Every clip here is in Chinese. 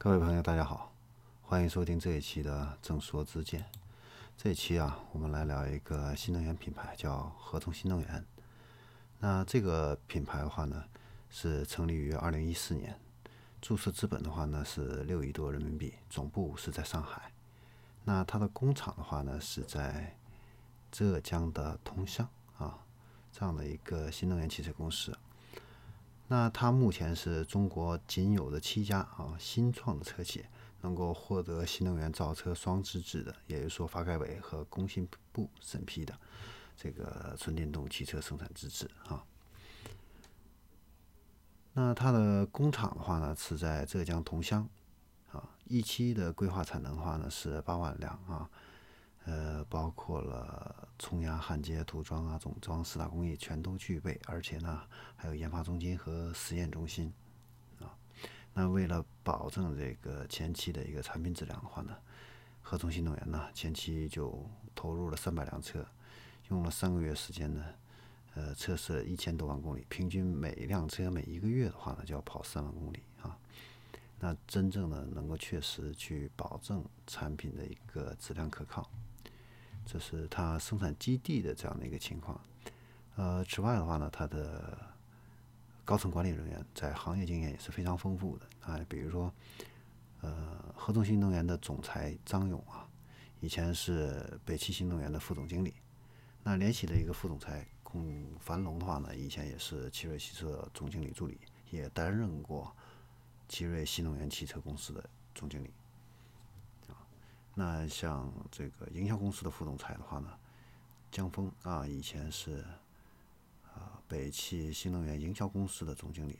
各位朋友，大家好，欢迎收听这一期的正说之见。这一期啊，我们来聊一个新能源品牌，叫合同新能源。那这个品牌的话呢，是成立于二零一四年，注册资本的话呢是六亿多人民币，总部是在上海。那它的工厂的话呢是在浙江的桐乡啊，这样的一个新能源汽车公司。那它目前是中国仅有的七家啊新创的车企能够获得新能源造车双资质的，也就是说发改委和工信部审批的这个纯电动汽车生产资质啊。那它的工厂的话呢是在浙江桐乡啊，一期的规划产能的话呢是八万辆啊。呃，包括了冲压、焊接、涂装啊、总装四大工艺全都具备，而且呢，还有研发中心和实验中心啊。那为了保证这个前期的一个产品质量的话呢，合同新能源呢前期就投入了三百辆车，用了三个月时间呢，呃，测试一千多万公里，平均每一辆车每一个月的话呢就要跑三万公里啊。那真正的能够确实去保证产品的一个质量可靠。这是它生产基地的这样的一个情况，呃，此外的话呢，它的高层管理人员在行业经验也是非常丰富的。啊，比如说，呃，合众新能源的总裁张勇啊，以前是北汽新能源的副总经理，那联喜的一个副总裁孔繁龙的话呢，以前也是奇瑞汽车总经理助理，也担任过奇瑞新能源汽车公司的总经理。那像这个营销公司的副总裁的话呢，江峰啊，以前是啊北汽新能源营销公司的总经理。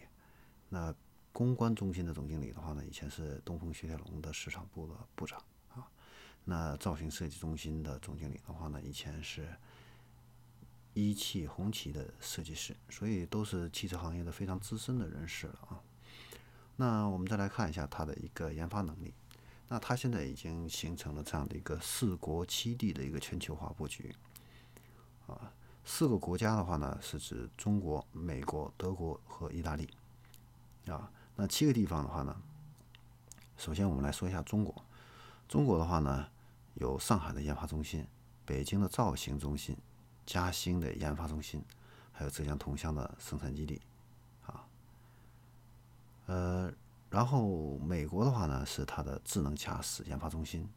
那公关中心的总经理的话呢，以前是东风雪铁龙的市场部的部长啊。那造型设计中心的总经理的话呢，以前是一汽红旗的设计师，所以都是汽车行业的非常资深的人士了啊。那我们再来看一下他的一个研发能力。那它现在已经形成了这样的一个四国七地的一个全球化布局，啊，四个国家的话呢是指中国、美国、德国和意大利，啊，那七个地方的话呢，首先我们来说一下中国，中国的话呢有上海的研发中心、北京的造型中心、嘉兴的研发中心，还有浙江桐乡的生产基地，啊，呃。然后美国的话呢是它的智能驾驶研发中心，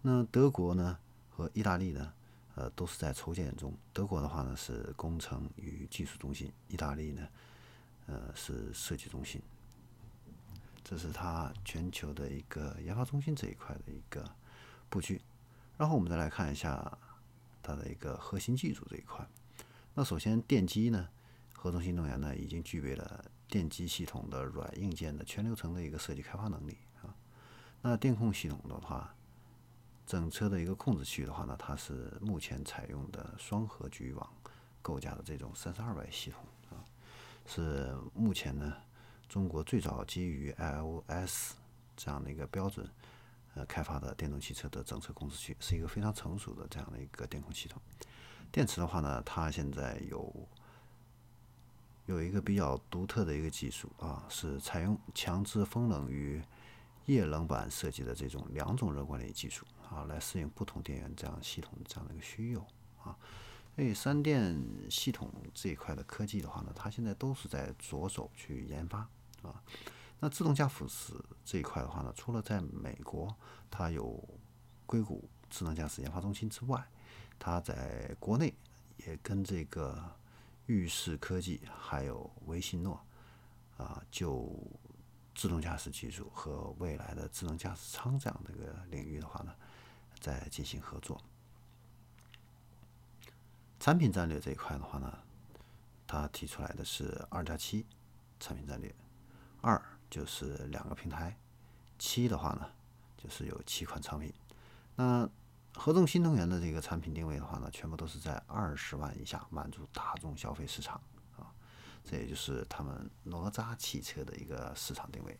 那德国呢和意大利呢，呃都是在筹建中。德国的话呢是工程与技术中心，意大利呢，呃是设计中心。这是它全球的一个研发中心这一块的一个布局。然后我们再来看一下它的一个核心技术这一块。那首先电机呢，合同新能源呢已经具备了。电机系统的软硬件的全流程的一个设计开发能力啊，那电控系统的话，整车的一个控制器的话呢，它是目前采用的双核局域网构架的这种三十二位系统啊，是目前呢中国最早基于 iOS 这样的一个标准呃开发的电动汽车的整车控制区，是一个非常成熟的这样的一个电控系统。电池的话呢，它现在有。有一个比较独特的一个技术啊，是采用强制风冷与液冷板设计的这种两种热管理技术啊，来适应不同电源这样系统这样的一个需要啊。所以三电系统这一块的科技的话呢，它现在都是在着手去研发啊。那自动驾驶这一块的话呢，除了在美国它有硅谷智能驾驶研发中心之外，它在国内也跟这个。预视科技还有微信诺啊，就自动驾驶技术和未来的智能驾驶舱这样的一个领域的话呢，在进行合作。产品战略这一块的话呢，他提出来的是二加七产品战略，二就是两个平台，七的话呢就是有七款产品。那合众新能源的这个产品定位的话呢，全部都是在二十万以下，满足大众消费市场啊，这也就是他们哪吒汽车的一个市场定位。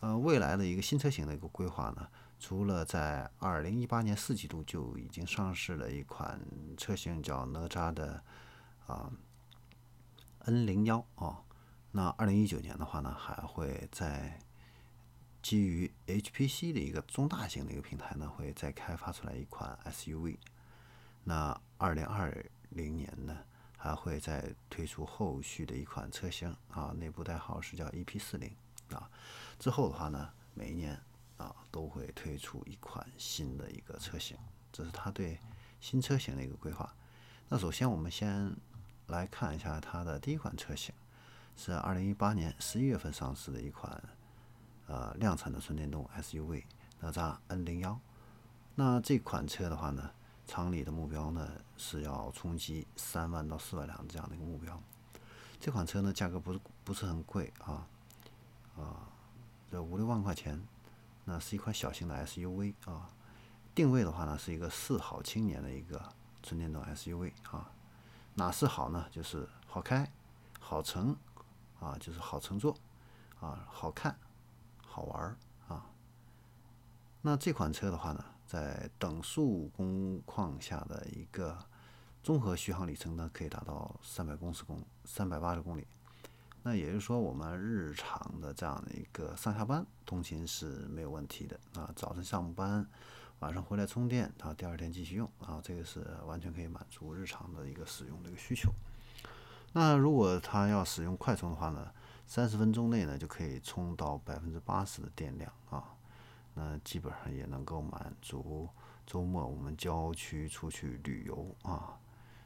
呃，未来的一个新车型的一个规划呢，除了在二零一八年四季度就已经上市了一款车型叫哪吒的啊 N 零幺啊，那二零一九年的话呢，还会在基于 HPC 的一个中大型的一个平台呢，会再开发出来一款 SUV。那二零二零年呢，还会再推出后续的一款车型啊，内部代号是叫 EP 四零啊。之后的话呢，每一年啊都会推出一款新的一个车型，这是它对新车型的一个规划。那首先我们先来看一下它的第一款车型，是二零一八年十一月份上市的一款。呃，量产的纯电动 SUV 哪吒 N 零幺，那这款车的话呢，厂里的目标呢是要冲击三万到四万辆这样的一个目标。这款车呢，价格不是不是很贵啊，啊，这五六万块钱，那是一款小型的 SUV 啊。定位的话呢，是一个四好青年的一个纯电动 SUV 啊。哪是好呢？就是好开、好乘啊，就是好乘坐啊，好看。好玩儿啊！那这款车的话呢，在等速工况下的一个综合续航里程呢，可以达到三百公里公三百八十公里。那也就是说，我们日常的这样的一个上下班通勤是没有问题的啊。早晨上班，晚上回来充电，然后，第二天继续用啊，这个是完全可以满足日常的一个使用的一个需求。那如果他要使用快充的话呢？三十分钟内呢，就可以充到百分之八十的电量啊，那基本上也能够满足周末我们郊区出去旅游啊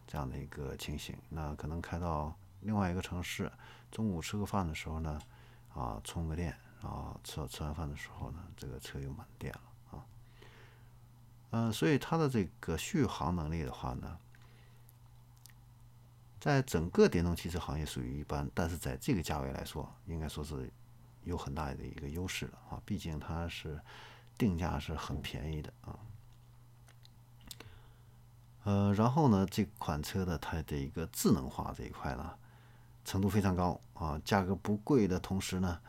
这样的一个情形。那可能开到另外一个城市，中午吃个饭的时候呢，啊充个电，然后吃吃完饭的时候呢，这个车又满电了啊。嗯，所以它的这个续航能力的话呢。在整个电动汽车行业属于一般，但是在这个价位来说，应该说是有很大的一个优势了啊！毕竟它是定价是很便宜的啊。呃，然后呢，这款车的它的一个智能化这一块呢，程度非常高啊，价格不贵的同时呢，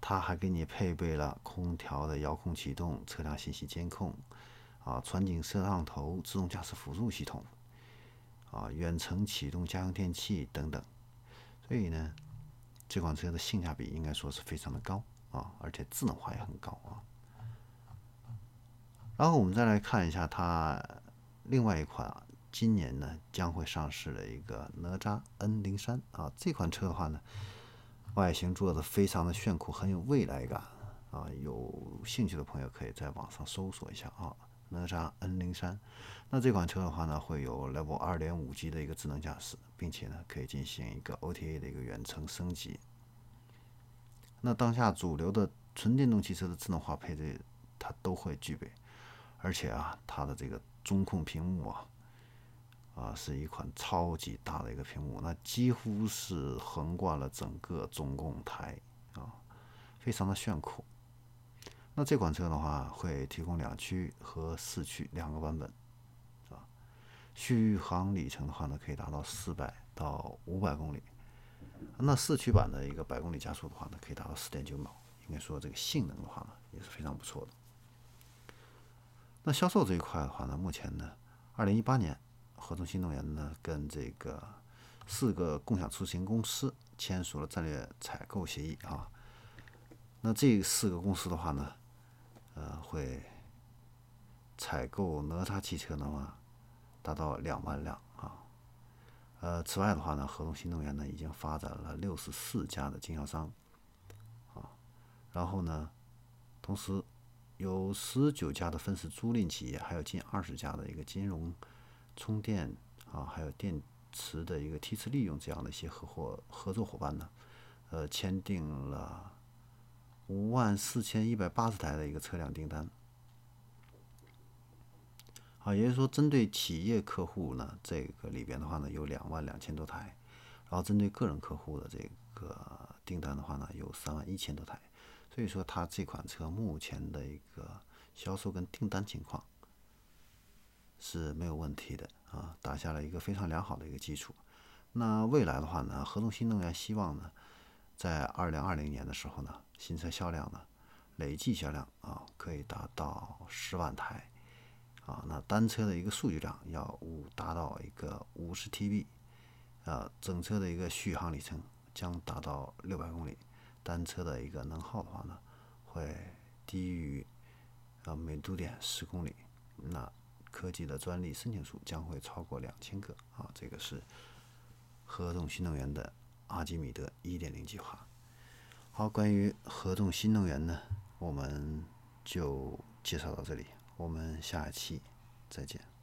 它还给你配备了空调的遥控启动、车辆信息监控啊、全景摄像头、自动驾驶辅助系统。啊，远程启动家用电器等等，所以呢，这款车的性价比应该说是非常的高啊，而且智能化也很高啊。然后我们再来看一下它另外一款啊今年呢将会上市的一个哪吒 N 零三啊，这款车的话呢，外形做的非常的炫酷，很有未来感啊，有兴趣的朋友可以在网上搜索一下啊。哪吒 N 零三，那这款车的话呢，会有 Level 二点五 G 的一个智能驾驶，并且呢，可以进行一个 OTA 的一个远程升级。那当下主流的纯电动汽车的智能化配置，它都会具备，而且啊，它的这个中控屏幕啊，啊，是一款超级大的一个屏幕，那几乎是横贯了整个中控台啊，非常的炫酷。那这款车的话，会提供两驱和四驱两个版本，啊，续航里程的话呢，可以达到四百到五百公里。那四驱版的一个百公里加速的话呢，可以达到四点九秒。应该说这个性能的话呢，也是非常不错的。那销售这一块的话呢，目前呢，二零一八年，合众新能源呢跟这个四个共享出行公司签署了战略采购协议啊。那这四个公司的话呢，会采购哪吒汽车的话，达到两万辆啊。呃，此外的话呢，合同新能源呢已经发展了六十四家的经销商啊，然后呢，同时有十九家的分时租赁企业，还有近二十家的一个金融、充电啊，还有电池的一个梯次利用这样的一些合伙合作伙伴呢，呃，签订了。五万四千一百八十台的一个车辆订单，啊，也就是说，针对企业客户呢，这个里边的话呢，有两万两千多台，然后针对个人客户的这个订单的话呢，有三万一千多台，所以说，它这款车目前的一个销售跟订单情况是没有问题的啊，打下了一个非常良好的一个基础。那未来的话呢，合众新能源希望呢，在二零二零年的时候呢。新车销量呢，累计销量啊可以达到十万台，啊，那单车的一个数据量要五达到一个五十 TB，啊，整车的一个续航里程将达到六百公里，单车的一个能耗的话呢，会低于啊每度电十公里，那科技的专利申请数将会超过两千个啊。这个是合众新能源的阿基米德一点零计划。好，关于合众新能源呢，我们就介绍到这里，我们下期再见。